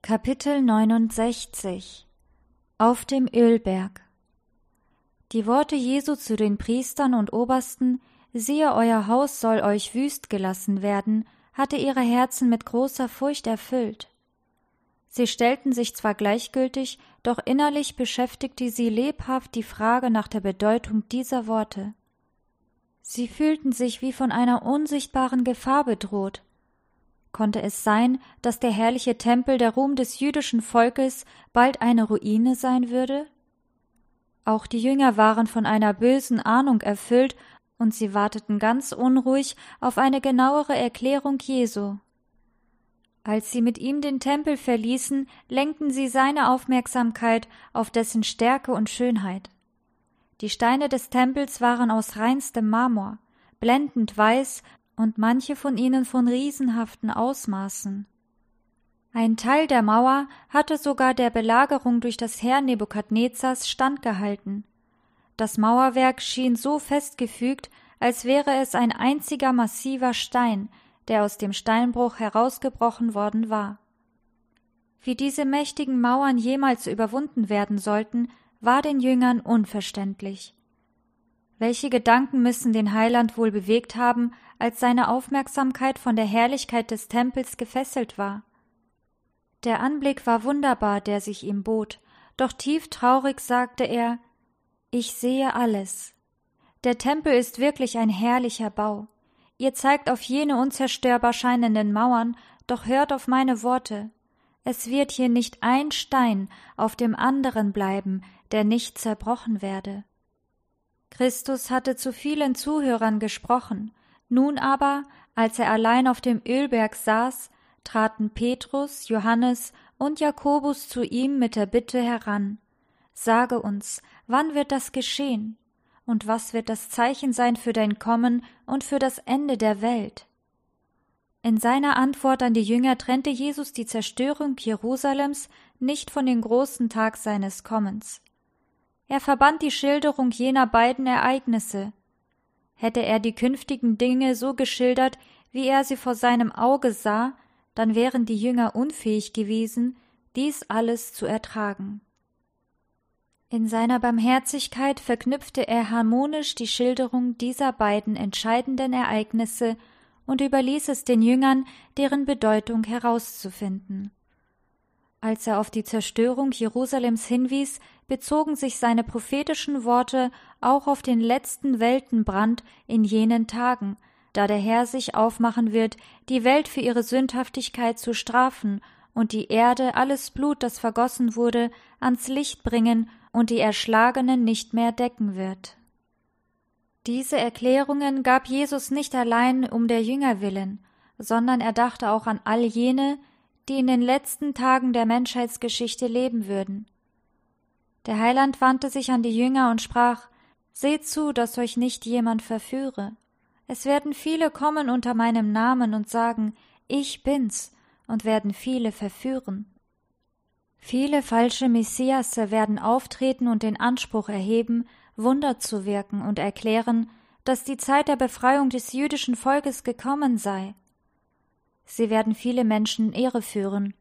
Kapitel 69 Auf dem Ölberg Die Worte Jesu zu den Priestern und Obersten, siehe, euer Haus soll euch wüst gelassen werden, hatte ihre Herzen mit großer Furcht erfüllt. Sie stellten sich zwar gleichgültig, doch innerlich beschäftigte sie lebhaft die Frage nach der Bedeutung dieser Worte. Sie fühlten sich wie von einer unsichtbaren Gefahr bedroht, Konnte es sein, dass der herrliche Tempel, der Ruhm des jüdischen Volkes, bald eine Ruine sein würde? Auch die Jünger waren von einer bösen Ahnung erfüllt, und sie warteten ganz unruhig auf eine genauere Erklärung Jesu. Als sie mit ihm den Tempel verließen, lenkten sie seine Aufmerksamkeit auf dessen Stärke und Schönheit. Die Steine des Tempels waren aus reinstem Marmor, blendend weiß und manche von ihnen von riesenhaften Ausmaßen. Ein Teil der Mauer hatte sogar der Belagerung durch das Heer Nebukadnezars standgehalten. Das Mauerwerk schien so festgefügt, als wäre es ein einziger massiver Stein, der aus dem Steinbruch herausgebrochen worden war. Wie diese mächtigen Mauern jemals überwunden werden sollten, war den Jüngern unverständlich. Welche Gedanken müssen den Heiland wohl bewegt haben, als seine Aufmerksamkeit von der Herrlichkeit des Tempels gefesselt war? Der Anblick war wunderbar, der sich ihm bot, doch tief traurig sagte er Ich sehe alles. Der Tempel ist wirklich ein herrlicher Bau. Ihr zeigt auf jene unzerstörbar scheinenden Mauern, doch hört auf meine Worte. Es wird hier nicht ein Stein auf dem anderen bleiben, der nicht zerbrochen werde. Christus hatte zu vielen Zuhörern gesprochen, nun aber, als er allein auf dem Ölberg saß, traten Petrus, Johannes und Jakobus zu ihm mit der Bitte heran Sage uns, wann wird das geschehen? Und was wird das Zeichen sein für dein Kommen und für das Ende der Welt? In seiner Antwort an die Jünger trennte Jesus die Zerstörung Jerusalems nicht von dem großen Tag seines Kommens. Er verband die Schilderung jener beiden Ereignisse. Hätte er die künftigen Dinge so geschildert, wie er sie vor seinem Auge sah, dann wären die Jünger unfähig gewesen, dies alles zu ertragen. In seiner Barmherzigkeit verknüpfte er harmonisch die Schilderung dieser beiden entscheidenden Ereignisse und überließ es den Jüngern, deren Bedeutung herauszufinden. Als er auf die Zerstörung Jerusalems hinwies, bezogen sich seine prophetischen Worte auch auf den letzten Weltenbrand in jenen Tagen, da der Herr sich aufmachen wird, die Welt für ihre Sündhaftigkeit zu strafen und die Erde alles Blut, das vergossen wurde, ans Licht bringen und die Erschlagenen nicht mehr decken wird. Diese Erklärungen gab Jesus nicht allein um der Jünger willen, sondern er dachte auch an all jene, die in den letzten Tagen der Menschheitsgeschichte leben würden. Der Heiland wandte sich an die Jünger und sprach Seht zu, dass euch nicht jemand verführe. Es werden viele kommen unter meinem Namen und sagen Ich bin's, und werden viele verführen. Viele falsche Messiasse werden auftreten und den Anspruch erheben, Wunder zu wirken und erklären, dass die Zeit der Befreiung des jüdischen Volkes gekommen sei. Sie werden viele Menschen Ehre führen.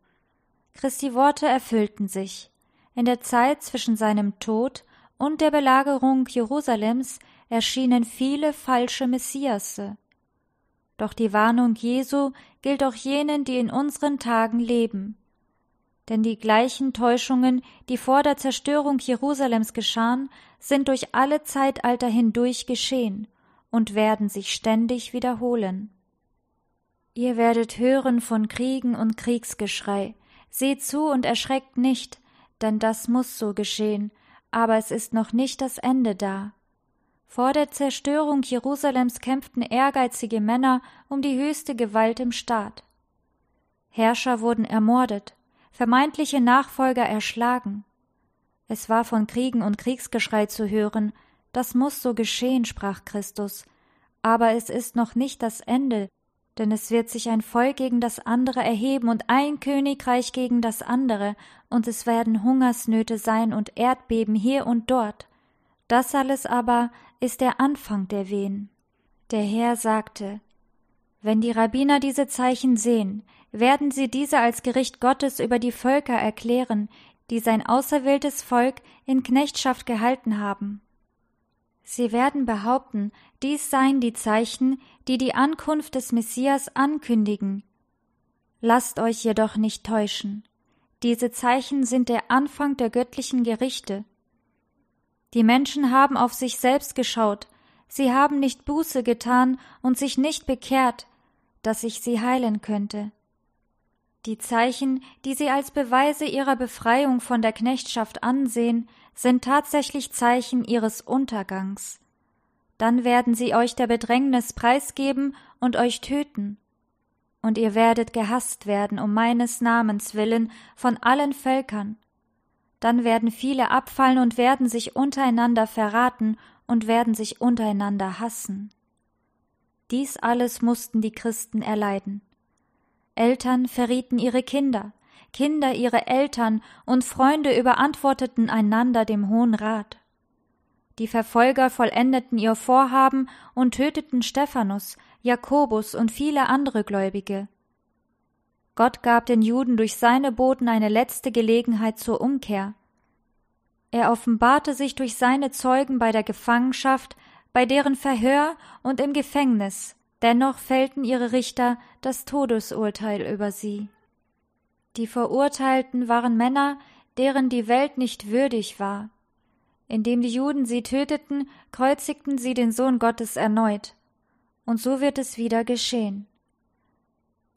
Christi Worte erfüllten sich. In der Zeit zwischen seinem Tod und der Belagerung Jerusalems erschienen viele falsche Messiasse. Doch die Warnung Jesu gilt auch jenen, die in unseren Tagen leben. Denn die gleichen Täuschungen, die vor der Zerstörung Jerusalems geschahen, sind durch alle Zeitalter hindurch geschehen und werden sich ständig wiederholen. Ihr werdet hören von Kriegen und Kriegsgeschrei. Seht zu und erschreckt nicht, denn das muss so geschehen, aber es ist noch nicht das Ende da. Vor der Zerstörung Jerusalems kämpften ehrgeizige Männer um die höchste Gewalt im Staat. Herrscher wurden ermordet, vermeintliche Nachfolger erschlagen. Es war von Kriegen und Kriegsgeschrei zu hören, das muss so geschehen, sprach Christus, aber es ist noch nicht das Ende, denn es wird sich ein Volk gegen das andere erheben und ein Königreich gegen das andere, und es werden Hungersnöte sein und Erdbeben hier und dort. Das alles aber ist der Anfang der Wehen. Der Herr sagte, wenn die Rabbiner diese Zeichen sehen, werden sie diese als Gericht Gottes über die Völker erklären, die sein auserwähltes Volk in Knechtschaft gehalten haben. Sie werden behaupten, dies seien die Zeichen, die die Ankunft des Messias ankündigen. Lasst euch jedoch nicht täuschen. Diese Zeichen sind der Anfang der göttlichen Gerichte. Die Menschen haben auf sich selbst geschaut, sie haben nicht Buße getan und sich nicht bekehrt, dass ich sie heilen könnte. Die Zeichen, die sie als Beweise ihrer Befreiung von der Knechtschaft ansehen, sind tatsächlich Zeichen ihres Untergangs. Dann werden sie euch der Bedrängnis preisgeben und euch töten. Und ihr werdet gehasst werden um meines Namens willen von allen Völkern. Dann werden viele abfallen und werden sich untereinander verraten und werden sich untereinander hassen. Dies alles mussten die Christen erleiden. Eltern verrieten ihre Kinder, Kinder ihre Eltern und Freunde überantworteten einander dem Hohen Rat. Die Verfolger vollendeten ihr Vorhaben und töteten Stephanus, Jakobus und viele andere Gläubige. Gott gab den Juden durch seine Boten eine letzte Gelegenheit zur Umkehr. Er offenbarte sich durch seine Zeugen bei der Gefangenschaft, bei deren Verhör und im Gefängnis, Dennoch fällten ihre Richter das Todesurteil über sie. Die Verurteilten waren Männer, deren die Welt nicht würdig war. Indem die Juden sie töteten, kreuzigten sie den Sohn Gottes erneut. Und so wird es wieder geschehen.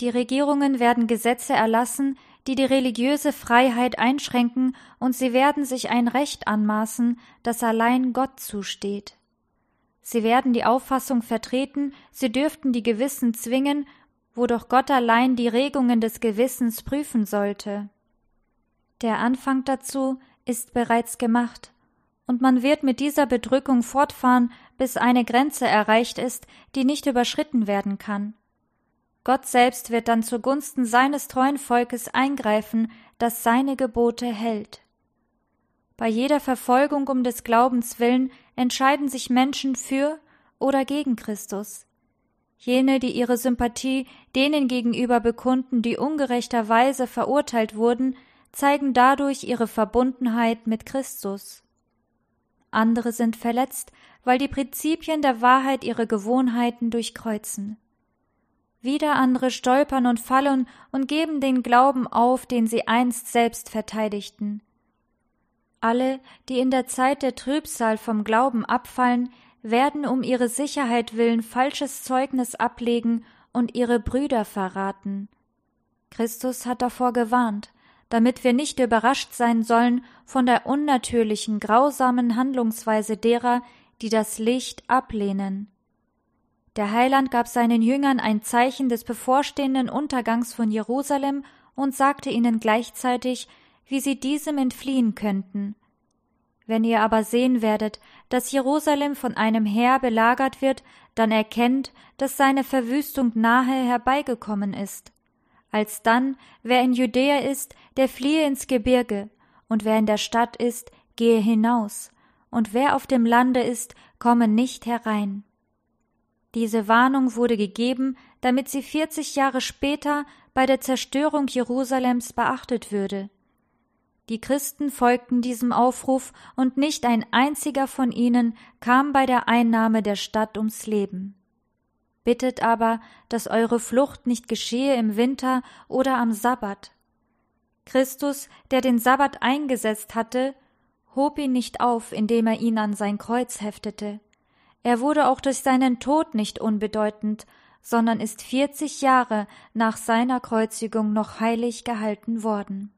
Die Regierungen werden Gesetze erlassen, die die religiöse Freiheit einschränken, und sie werden sich ein Recht anmaßen, das allein Gott zusteht. Sie werden die Auffassung vertreten, sie dürften die Gewissen zwingen, wo doch Gott allein die Regungen des Gewissens prüfen sollte. Der Anfang dazu ist bereits gemacht, und man wird mit dieser Bedrückung fortfahren, bis eine Grenze erreicht ist, die nicht überschritten werden kann. Gott selbst wird dann zugunsten seines treuen Volkes eingreifen, das seine Gebote hält. Bei jeder Verfolgung um des Glaubens willen entscheiden sich Menschen für oder gegen Christus. Jene, die ihre Sympathie denen gegenüber bekunden, die ungerechterweise verurteilt wurden, zeigen dadurch ihre Verbundenheit mit Christus. Andere sind verletzt, weil die Prinzipien der Wahrheit ihre Gewohnheiten durchkreuzen. Wieder andere stolpern und fallen und geben den Glauben auf, den sie einst selbst verteidigten. Alle, die in der Zeit der Trübsal vom Glauben abfallen, werden um ihre Sicherheit willen falsches Zeugnis ablegen und ihre Brüder verraten. Christus hat davor gewarnt, damit wir nicht überrascht sein sollen von der unnatürlichen, grausamen Handlungsweise derer, die das Licht ablehnen. Der Heiland gab seinen Jüngern ein Zeichen des bevorstehenden Untergangs von Jerusalem und sagte ihnen gleichzeitig, wie sie diesem entfliehen könnten. Wenn ihr aber sehen werdet, dass Jerusalem von einem Heer belagert wird, dann erkennt, dass seine Verwüstung nahe herbeigekommen ist. Alsdann, wer in Judäa ist, der fliehe ins Gebirge, und wer in der Stadt ist, gehe hinaus, und wer auf dem Lande ist, komme nicht herein. Diese Warnung wurde gegeben, damit sie vierzig Jahre später bei der Zerstörung Jerusalems beachtet würde. Die Christen folgten diesem Aufruf, und nicht ein einziger von ihnen kam bei der Einnahme der Stadt ums Leben. Bittet aber, dass eure Flucht nicht geschehe im Winter oder am Sabbat. Christus, der den Sabbat eingesetzt hatte, hob ihn nicht auf, indem er ihn an sein Kreuz heftete. Er wurde auch durch seinen Tod nicht unbedeutend, sondern ist vierzig Jahre nach seiner Kreuzigung noch heilig gehalten worden.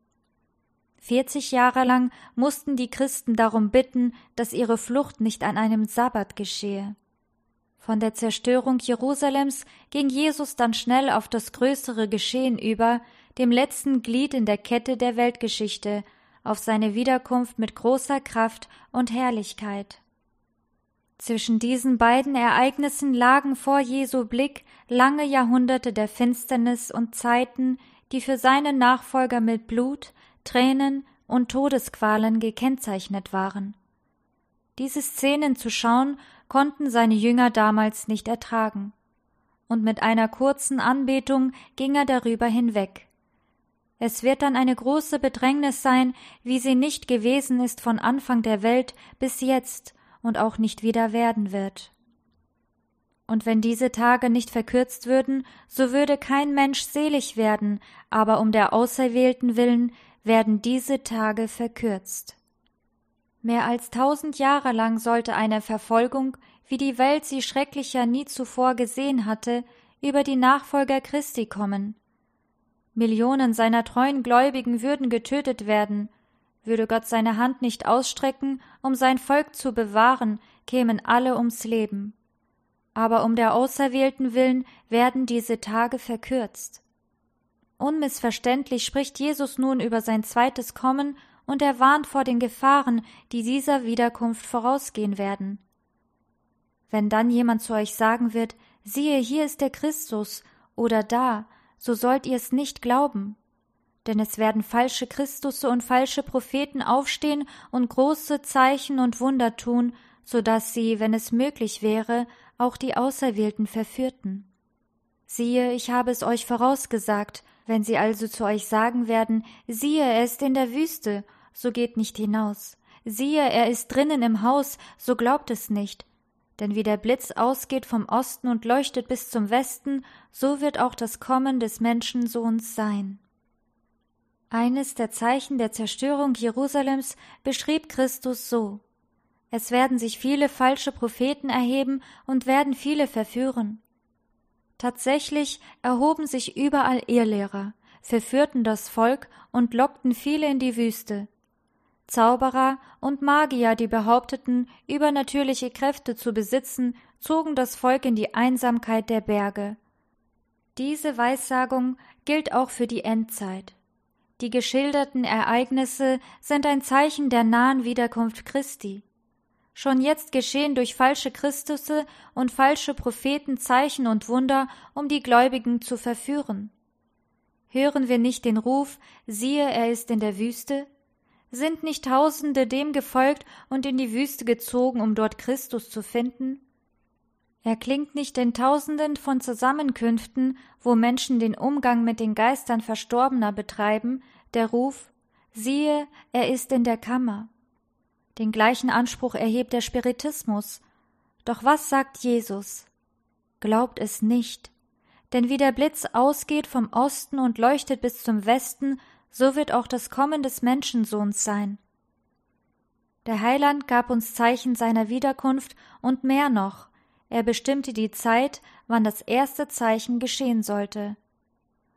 Vierzig Jahre lang mussten die Christen darum bitten, dass ihre Flucht nicht an einem Sabbat geschehe. Von der Zerstörung Jerusalems ging Jesus dann schnell auf das größere Geschehen über, dem letzten Glied in der Kette der Weltgeschichte, auf seine Wiederkunft mit großer Kraft und Herrlichkeit. Zwischen diesen beiden Ereignissen lagen vor Jesu Blick lange Jahrhunderte der Finsternis und Zeiten, die für seine Nachfolger mit Blut, Tränen und Todesqualen gekennzeichnet waren. Diese Szenen zu schauen, konnten seine Jünger damals nicht ertragen. und mit einer kurzen Anbetung ging er darüber hinweg. Es wird dann eine große Bedrängnis sein, wie sie nicht gewesen ist von Anfang der Welt bis jetzt und auch nicht wieder werden wird. Und wenn diese Tage nicht verkürzt würden, so würde kein Mensch selig werden, aber um der Auserwählten willen werden diese Tage verkürzt. Mehr als tausend Jahre lang sollte eine Verfolgung, wie die Welt sie schrecklicher nie zuvor gesehen hatte, über die Nachfolger Christi kommen. Millionen seiner treuen Gläubigen würden getötet werden, würde Gott seine Hand nicht ausstrecken, um sein Volk zu bewahren, kämen alle ums Leben. Aber um der Auserwählten willen werden diese Tage verkürzt. Unmissverständlich spricht Jesus nun über sein zweites Kommen und er warnt vor den Gefahren, die dieser Wiederkunft vorausgehen werden. Wenn dann jemand zu euch sagen wird, siehe, hier ist der Christus oder da, so sollt ihr es nicht glauben. Denn es werden falsche Christusse und falsche Propheten aufstehen und große Zeichen und Wunder tun, so dass sie, wenn es möglich wäre, auch die Auserwählten verführten. Siehe, ich habe es euch vorausgesagt, wenn sie also zu euch sagen werden, siehe, er ist in der Wüste, so geht nicht hinaus. Siehe, er ist drinnen im Haus, so glaubt es nicht. Denn wie der Blitz ausgeht vom Osten und leuchtet bis zum Westen, so wird auch das Kommen des Menschensohns sein. Eines der Zeichen der Zerstörung Jerusalems beschrieb Christus so Es werden sich viele falsche Propheten erheben und werden viele verführen. Tatsächlich erhoben sich überall Irrlehrer, verführten das Volk und lockten viele in die Wüste. Zauberer und Magier, die behaupteten, übernatürliche Kräfte zu besitzen, zogen das Volk in die Einsamkeit der Berge. Diese Weissagung gilt auch für die Endzeit. Die geschilderten Ereignisse sind ein Zeichen der nahen Wiederkunft Christi. Schon jetzt geschehen durch falsche Christusse und falsche Propheten Zeichen und Wunder, um die Gläubigen zu verführen. Hören wir nicht den Ruf, siehe, er ist in der Wüste? Sind nicht Tausende dem gefolgt und in die Wüste gezogen, um dort Christus zu finden? Er klingt nicht den Tausenden von Zusammenkünften, wo Menschen den Umgang mit den Geistern Verstorbener betreiben, der Ruf, siehe, er ist in der Kammer. Den gleichen Anspruch erhebt der Spiritismus. Doch was sagt Jesus? Glaubt es nicht. Denn wie der Blitz ausgeht vom Osten und leuchtet bis zum Westen, so wird auch das Kommen des Menschensohns sein. Der Heiland gab uns Zeichen seiner Wiederkunft und mehr noch. Er bestimmte die Zeit, wann das erste Zeichen geschehen sollte.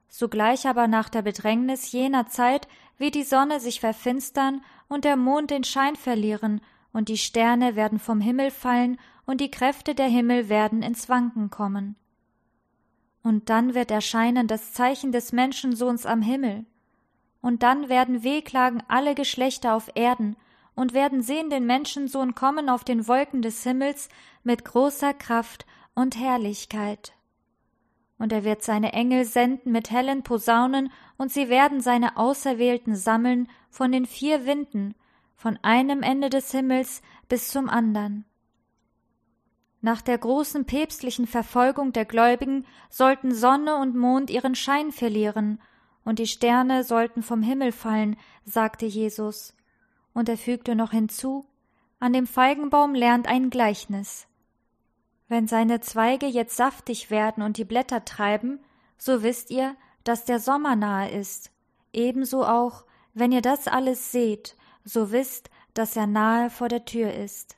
Sogleich aber nach der Bedrängnis jener Zeit wird die Sonne sich verfinstern und der Mond den Schein verlieren, und die Sterne werden vom Himmel fallen, und die Kräfte der Himmel werden ins Wanken kommen. Und dann wird erscheinen das Zeichen des Menschensohns am Himmel. Und dann werden wehklagen alle Geschlechter auf Erden und werden sehen den Menschensohn kommen auf den Wolken des Himmels mit großer Kraft und Herrlichkeit. Und er wird seine Engel senden mit hellen Posaunen, und sie werden seine Auserwählten sammeln von den vier Winden, von einem Ende des Himmels bis zum andern. Nach der großen päpstlichen Verfolgung der Gläubigen sollten Sonne und Mond ihren Schein verlieren, und die Sterne sollten vom Himmel fallen, sagte Jesus. Und er fügte noch hinzu, an dem Feigenbaum lernt ein Gleichnis. Wenn seine Zweige jetzt saftig werden und die Blätter treiben, so wisst ihr, dass der Sommer nahe ist. Ebenso auch, wenn ihr das alles seht, so wisst, dass er nahe vor der Tür ist.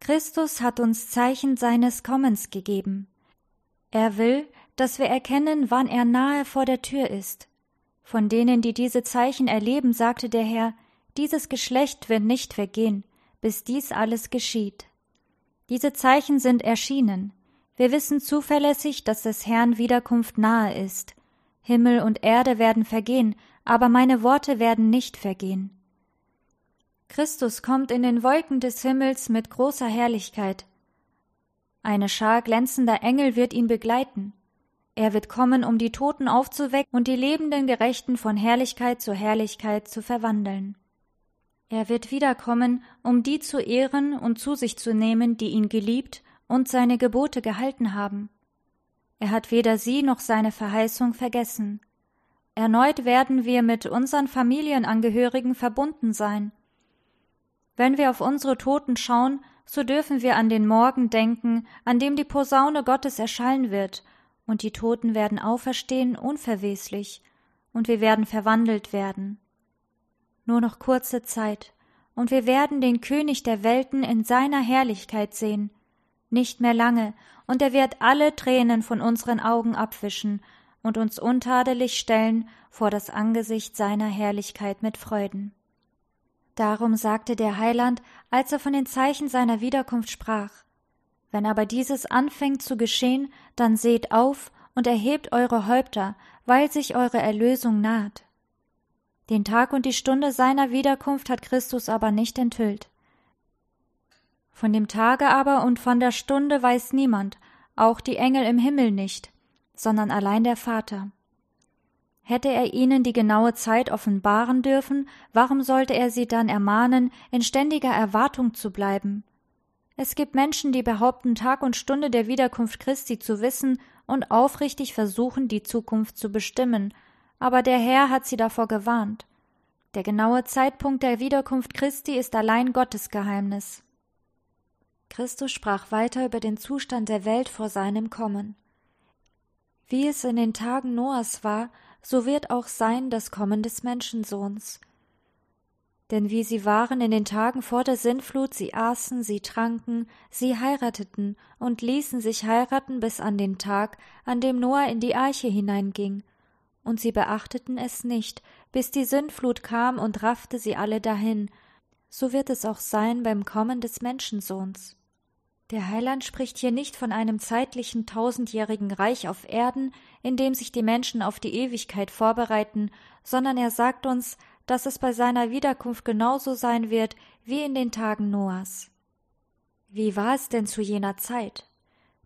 Christus hat uns Zeichen seines Kommens gegeben. Er will, dass wir erkennen, wann er nahe vor der Tür ist. Von denen, die diese Zeichen erleben, sagte der Herr, dieses Geschlecht wird nicht vergehen, bis dies alles geschieht. Diese Zeichen sind erschienen. Wir wissen zuverlässig, dass des Herrn Wiederkunft nahe ist. Himmel und Erde werden vergehen, aber meine Worte werden nicht vergehen. Christus kommt in den Wolken des Himmels mit großer Herrlichkeit. Eine Schar glänzender Engel wird ihn begleiten. Er wird kommen, um die Toten aufzuwecken und die lebenden Gerechten von Herrlichkeit zu Herrlichkeit zu verwandeln. Er wird wiederkommen, um die zu ehren und zu sich zu nehmen, die ihn geliebt und seine Gebote gehalten haben. Er hat weder sie noch seine Verheißung vergessen. Erneut werden wir mit unseren Familienangehörigen verbunden sein. Wenn wir auf unsere Toten schauen, so dürfen wir an den Morgen denken, an dem die Posaune Gottes erschallen wird, und die Toten werden auferstehen unverweslich, und wir werden verwandelt werden. Nur noch kurze Zeit, und wir werden den König der Welten in seiner Herrlichkeit sehen. Nicht mehr lange, und er wird alle Tränen von unseren Augen abwischen und uns untadelig stellen vor das Angesicht seiner Herrlichkeit mit Freuden. Darum sagte der Heiland, als er von den Zeichen seiner Wiederkunft sprach Wenn aber dieses anfängt zu geschehen, dann seht auf und erhebt eure Häupter, weil sich eure Erlösung naht. Den Tag und die Stunde seiner Wiederkunft hat Christus aber nicht enthüllt. Von dem Tage aber und von der Stunde weiß niemand, auch die Engel im Himmel nicht, sondern allein der Vater. Hätte er ihnen die genaue Zeit offenbaren dürfen, warum sollte er sie dann ermahnen, in ständiger Erwartung zu bleiben? Es gibt Menschen, die behaupten, Tag und Stunde der Wiederkunft Christi zu wissen und aufrichtig versuchen, die Zukunft zu bestimmen, aber der Herr hat sie davor gewarnt. Der genaue Zeitpunkt der Wiederkunft Christi ist allein Gottes Geheimnis. Christus sprach weiter über den Zustand der Welt vor seinem Kommen. Wie es in den Tagen Noahs war, so wird auch sein das Kommen des Menschensohns. Denn wie sie waren in den Tagen vor der Sintflut, sie aßen, sie tranken, sie heirateten und ließen sich heiraten bis an den Tag, an dem Noah in die Arche hineinging. Und sie beachteten es nicht, bis die Sintflut kam und raffte sie alle dahin. So wird es auch sein beim Kommen des Menschensohns. Der Heiland spricht hier nicht von einem zeitlichen tausendjährigen Reich auf Erden, in dem sich die Menschen auf die Ewigkeit vorbereiten, sondern er sagt uns, dass es bei seiner Wiederkunft genauso sein wird wie in den Tagen Noahs. Wie war es denn zu jener Zeit?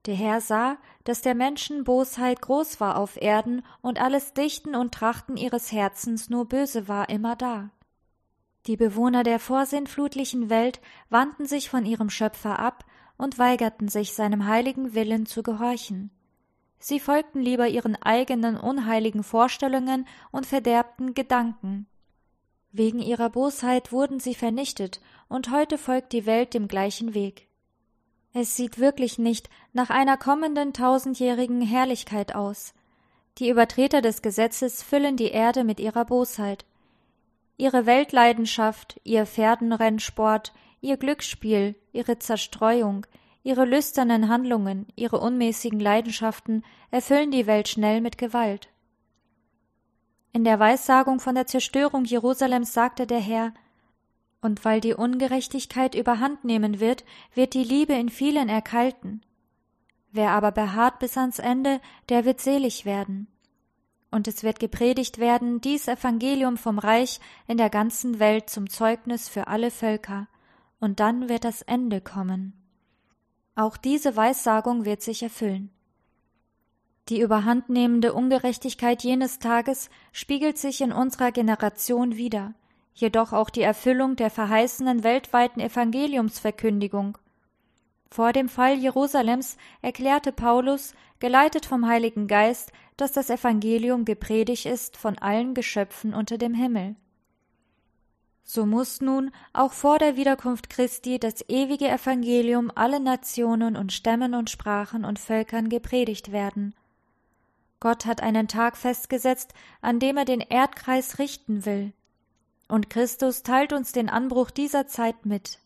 Der Herr sah, dass der Menschen Bosheit groß war auf Erden und alles Dichten und Trachten ihres Herzens nur böse war immer da. Die Bewohner der vorsinnflutlichen Welt wandten sich von ihrem Schöpfer ab und weigerten sich seinem heiligen Willen zu gehorchen. Sie folgten lieber ihren eigenen unheiligen Vorstellungen und verderbten Gedanken. Wegen ihrer Bosheit wurden sie vernichtet, und heute folgt die Welt dem gleichen Weg. Es sieht wirklich nicht nach einer kommenden tausendjährigen Herrlichkeit aus. Die Übertreter des Gesetzes füllen die Erde mit ihrer Bosheit. Ihre Weltleidenschaft, ihr Pferdenrennsport, ihr Glücksspiel, ihre Zerstreuung, ihre lüsternen Handlungen, ihre unmäßigen Leidenschaften erfüllen die Welt schnell mit Gewalt. In der Weissagung von der Zerstörung Jerusalems sagte der Herr, und weil die Ungerechtigkeit überhand nehmen wird, wird die Liebe in vielen erkalten. Wer aber beharrt bis ans Ende, der wird selig werden. Und es wird gepredigt werden, dies Evangelium vom Reich in der ganzen Welt zum Zeugnis für alle Völker, und dann wird das Ende kommen. Auch diese Weissagung wird sich erfüllen. Die überhandnehmende Ungerechtigkeit jenes Tages spiegelt sich in unserer Generation wider, jedoch auch die Erfüllung der verheißenen weltweiten Evangeliumsverkündigung. Vor dem Fall Jerusalems erklärte Paulus, geleitet vom Heiligen Geist, dass das Evangelium gepredigt ist von allen Geschöpfen unter dem Himmel. So muss nun auch vor der Wiederkunft Christi das ewige Evangelium allen Nationen und Stämmen und Sprachen und Völkern gepredigt werden. Gott hat einen Tag festgesetzt, an dem er den Erdkreis richten will. Und Christus teilt uns den Anbruch dieser Zeit mit.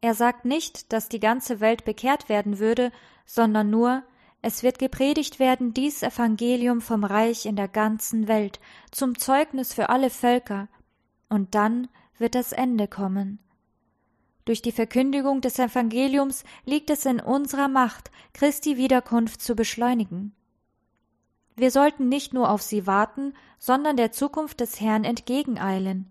Er sagt nicht, dass die ganze Welt bekehrt werden würde, sondern nur, es wird gepredigt werden dies Evangelium vom Reich in der ganzen Welt, zum Zeugnis für alle Völker, und dann wird das Ende kommen. Durch die Verkündigung des Evangeliums liegt es in unserer Macht, Christi Wiederkunft zu beschleunigen. Wir sollten nicht nur auf sie warten, sondern der Zukunft des Herrn entgegeneilen.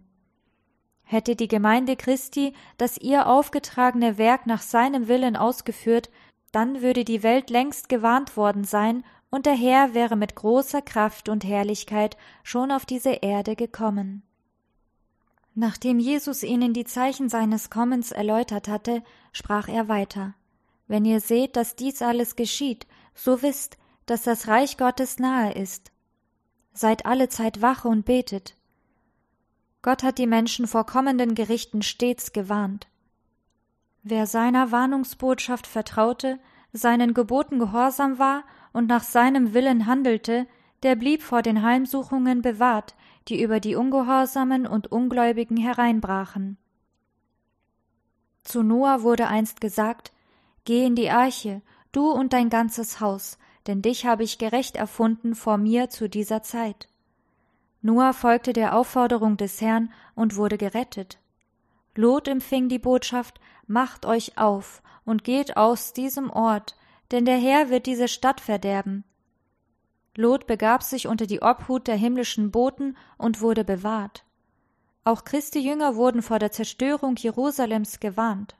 Hätte die Gemeinde Christi das ihr aufgetragene Werk nach seinem Willen ausgeführt, dann würde die Welt längst gewarnt worden sein, und der Herr wäre mit großer Kraft und Herrlichkeit schon auf diese Erde gekommen. Nachdem Jesus ihnen die Zeichen seines Kommens erläutert hatte, sprach er weiter Wenn ihr seht, dass dies alles geschieht, so wisst, dass das Reich Gottes nahe ist. Seid alle Zeit wach und betet. Gott hat die Menschen vor kommenden Gerichten stets gewarnt. Wer seiner Warnungsbotschaft vertraute, seinen Geboten gehorsam war und nach seinem Willen handelte, der blieb vor den Heimsuchungen bewahrt, die über die Ungehorsamen und Ungläubigen hereinbrachen. Zu Noah wurde einst gesagt, Geh in die Arche, du und dein ganzes Haus, denn dich habe ich gerecht erfunden vor mir zu dieser Zeit. Noah folgte der Aufforderung des Herrn und wurde gerettet. Lot empfing die Botschaft, Macht euch auf und geht aus diesem Ort, denn der Herr wird diese Stadt verderben. Lot begab sich unter die Obhut der himmlischen Boten und wurde bewahrt. Auch Christi Jünger wurden vor der Zerstörung Jerusalems gewarnt.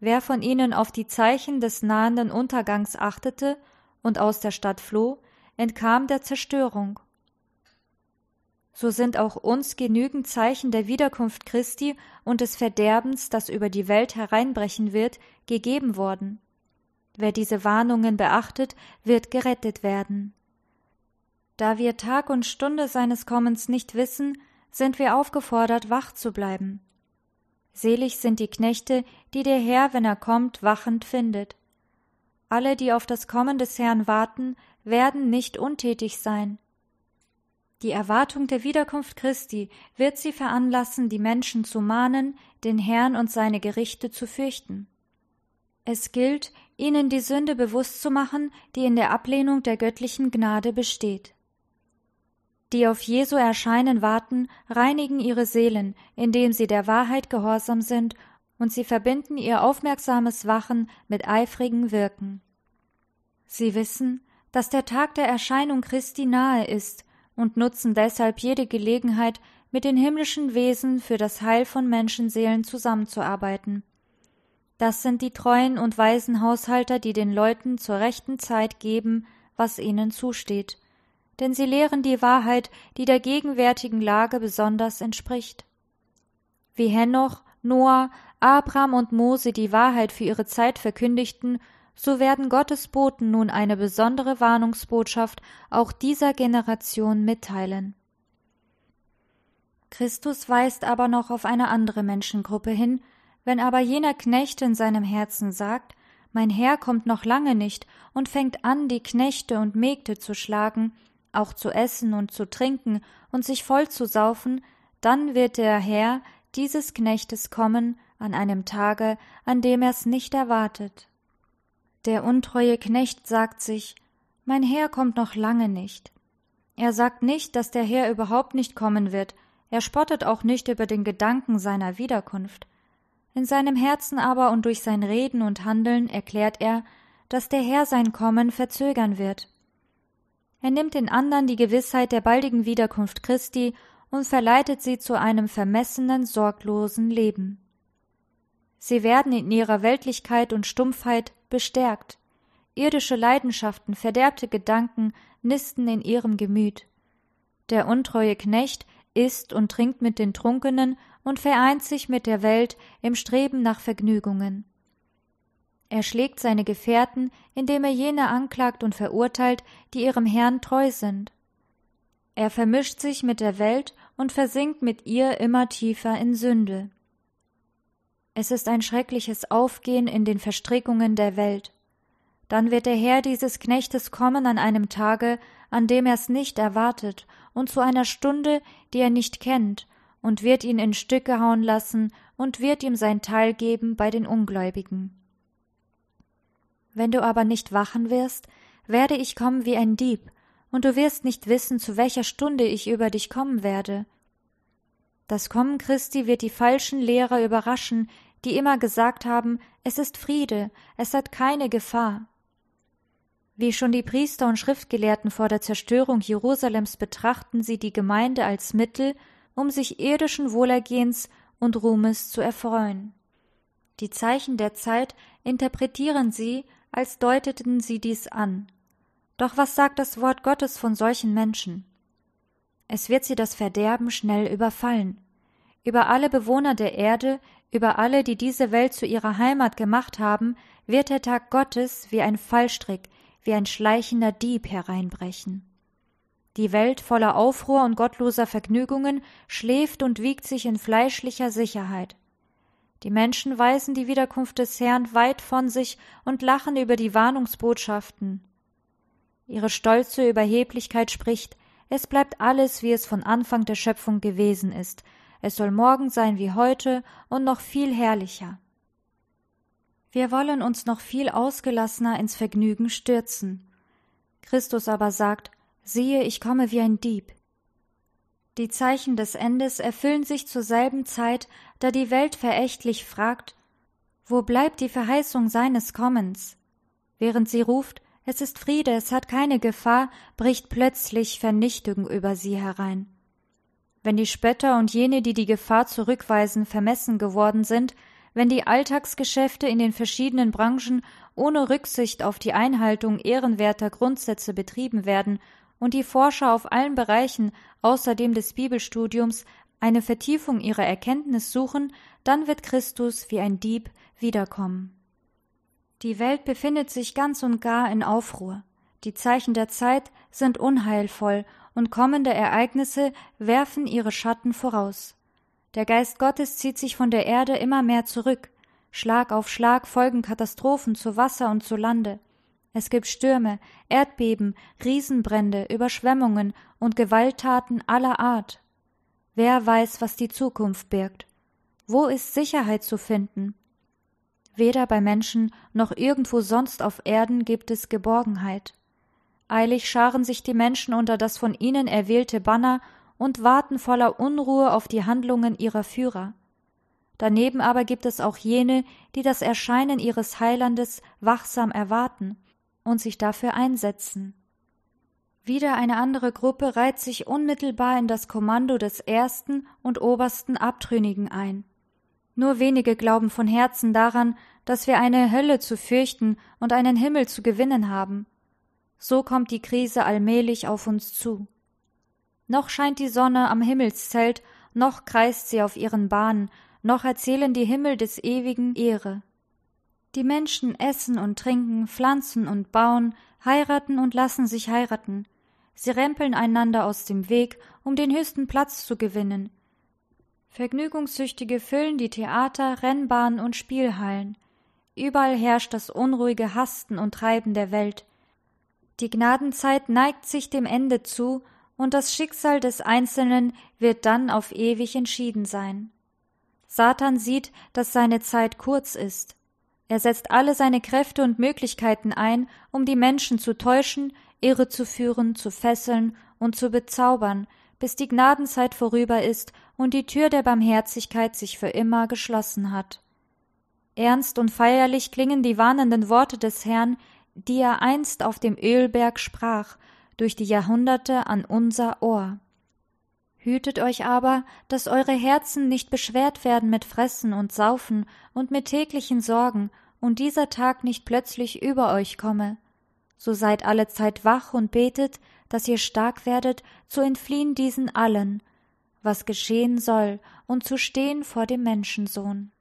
Wer von ihnen auf die Zeichen des nahenden Untergangs achtete und aus der Stadt floh, entkam der Zerstörung. So sind auch uns genügend Zeichen der Wiederkunft Christi und des Verderbens, das über die Welt hereinbrechen wird, gegeben worden. Wer diese Warnungen beachtet, wird gerettet werden. Da wir Tag und Stunde seines Kommens nicht wissen, sind wir aufgefordert, wach zu bleiben. Selig sind die Knechte, die der Herr, wenn er kommt, wachend findet. Alle, die auf das Kommen des Herrn warten, werden nicht untätig sein. Die Erwartung der Wiederkunft Christi wird sie veranlassen, die Menschen zu mahnen, den Herrn und seine Gerichte zu fürchten. Es gilt, ihnen die Sünde bewusst zu machen, die in der Ablehnung der göttlichen Gnade besteht. Die auf Jesu Erscheinen warten, reinigen ihre Seelen, indem sie der Wahrheit gehorsam sind, und sie verbinden ihr aufmerksames Wachen mit eifrigem Wirken. Sie wissen, dass der Tag der Erscheinung Christi nahe ist und nutzen deshalb jede Gelegenheit, mit den himmlischen Wesen für das Heil von Menschenseelen zusammenzuarbeiten. Das sind die treuen und weisen Haushalter, die den Leuten zur rechten Zeit geben, was ihnen zusteht denn sie lehren die Wahrheit, die der gegenwärtigen Lage besonders entspricht. Wie Henoch, Noah, Abraham und Mose die Wahrheit für ihre Zeit verkündigten, so werden Gottes Boten nun eine besondere Warnungsbotschaft auch dieser Generation mitteilen. Christus weist aber noch auf eine andere Menschengruppe hin, wenn aber jener Knecht in seinem Herzen sagt, mein Herr kommt noch lange nicht und fängt an, die Knechte und Mägde zu schlagen, auch zu essen und zu trinken und sich voll zu saufen, dann wird der Herr dieses Knechtes kommen an einem Tage, an dem er's nicht erwartet. Der untreue Knecht sagt sich, mein Herr kommt noch lange nicht. Er sagt nicht, dass der Herr überhaupt nicht kommen wird, er spottet auch nicht über den Gedanken seiner Wiederkunft. In seinem Herzen aber und durch sein Reden und Handeln erklärt er, dass der Herr sein Kommen verzögern wird. Er nimmt den anderen die Gewissheit der baldigen Wiederkunft Christi und verleitet sie zu einem vermessenen, sorglosen Leben. Sie werden in ihrer Weltlichkeit und Stumpfheit bestärkt. Irdische Leidenschaften, verderbte Gedanken nisten in ihrem Gemüt. Der untreue Knecht isst und trinkt mit den Trunkenen und vereint sich mit der Welt im Streben nach Vergnügungen. Er schlägt seine Gefährten, indem er jene anklagt und verurteilt, die ihrem Herrn treu sind. Er vermischt sich mit der Welt und versinkt mit ihr immer tiefer in Sünde. Es ist ein schreckliches Aufgehen in den Verstrickungen der Welt. Dann wird der Herr dieses Knechtes kommen an einem Tage, an dem er's nicht erwartet, und zu einer Stunde, die er nicht kennt, und wird ihn in Stücke hauen lassen und wird ihm sein Teil geben bei den Ungläubigen. Wenn du aber nicht wachen wirst, werde ich kommen wie ein Dieb, und du wirst nicht wissen, zu welcher Stunde ich über dich kommen werde. Das Kommen Christi wird die falschen Lehrer überraschen, die immer gesagt haben, es ist Friede, es hat keine Gefahr. Wie schon die Priester und Schriftgelehrten vor der Zerstörung Jerusalems betrachten sie die Gemeinde als Mittel, um sich irdischen Wohlergehens und Ruhmes zu erfreuen. Die Zeichen der Zeit interpretieren sie als deuteten sie dies an. Doch was sagt das Wort Gottes von solchen Menschen? Es wird sie das Verderben schnell überfallen. Über alle Bewohner der Erde, über alle, die diese Welt zu ihrer Heimat gemacht haben, wird der Tag Gottes wie ein Fallstrick, wie ein schleichender Dieb hereinbrechen. Die Welt voller Aufruhr und gottloser Vergnügungen schläft und wiegt sich in fleischlicher Sicherheit. Die Menschen weisen die Wiederkunft des Herrn weit von sich und lachen über die Warnungsbotschaften. Ihre stolze Überheblichkeit spricht, es bleibt alles, wie es von Anfang der Schöpfung gewesen ist, es soll morgen sein wie heute und noch viel herrlicher. Wir wollen uns noch viel ausgelassener ins Vergnügen stürzen. Christus aber sagt, siehe, ich komme wie ein Dieb. Die Zeichen des Endes erfüllen sich zur selben Zeit, da die Welt verächtlich fragt, wo bleibt die Verheißung seines Kommens? Während sie ruft, es ist Friede, es hat keine Gefahr, bricht plötzlich Vernichtung über sie herein. Wenn die Spötter und jene, die die Gefahr zurückweisen, vermessen geworden sind, wenn die Alltagsgeschäfte in den verschiedenen Branchen ohne Rücksicht auf die Einhaltung ehrenwerter Grundsätze betrieben werden und die Forscher auf allen Bereichen außerdem des Bibelstudiums eine Vertiefung ihrer Erkenntnis suchen, dann wird Christus wie ein Dieb wiederkommen. Die Welt befindet sich ganz und gar in Aufruhr. Die Zeichen der Zeit sind unheilvoll und kommende Ereignisse werfen ihre Schatten voraus. Der Geist Gottes zieht sich von der Erde immer mehr zurück. Schlag auf Schlag folgen Katastrophen zu Wasser und zu Lande. Es gibt Stürme, Erdbeben, Riesenbrände, Überschwemmungen und Gewalttaten aller Art. Wer weiß, was die Zukunft birgt? Wo ist Sicherheit zu finden? Weder bei Menschen noch irgendwo sonst auf Erden gibt es Geborgenheit. Eilig scharen sich die Menschen unter das von ihnen erwählte Banner und warten voller Unruhe auf die Handlungen ihrer Führer. Daneben aber gibt es auch jene, die das Erscheinen ihres Heilandes wachsam erwarten und sich dafür einsetzen. Wieder eine andere Gruppe reiht sich unmittelbar in das Kommando des ersten und obersten Abtrünnigen ein. Nur wenige glauben von Herzen daran, dass wir eine Hölle zu fürchten und einen Himmel zu gewinnen haben. So kommt die Krise allmählich auf uns zu. Noch scheint die Sonne am Himmelszelt, noch kreist sie auf ihren Bahnen, noch erzählen die Himmel des ewigen Ehre. Die Menschen essen und trinken, pflanzen und bauen, heiraten und lassen sich heiraten. Sie rempeln einander aus dem Weg, um den höchsten Platz zu gewinnen. Vergnügungssüchtige füllen die Theater, Rennbahnen und Spielhallen. Überall herrscht das unruhige Hasten und Treiben der Welt. Die Gnadenzeit neigt sich dem Ende zu, und das Schicksal des Einzelnen wird dann auf ewig entschieden sein. Satan sieht, dass seine Zeit kurz ist. Er setzt alle seine Kräfte und Möglichkeiten ein, um die Menschen zu täuschen, irre zu führen, zu fesseln und zu bezaubern, bis die Gnadenzeit vorüber ist und die Tür der Barmherzigkeit sich für immer geschlossen hat. Ernst und feierlich klingen die warnenden Worte des Herrn, die er einst auf dem Ölberg sprach durch die Jahrhunderte an unser Ohr. Hütet euch aber, dass eure Herzen nicht beschwert werden mit Fressen und Saufen und mit täglichen Sorgen, und dieser Tag nicht plötzlich über euch komme. So seid alle Zeit wach und betet, dass ihr stark werdet, zu entfliehen diesen allen, was geschehen soll, und zu stehen vor dem Menschensohn.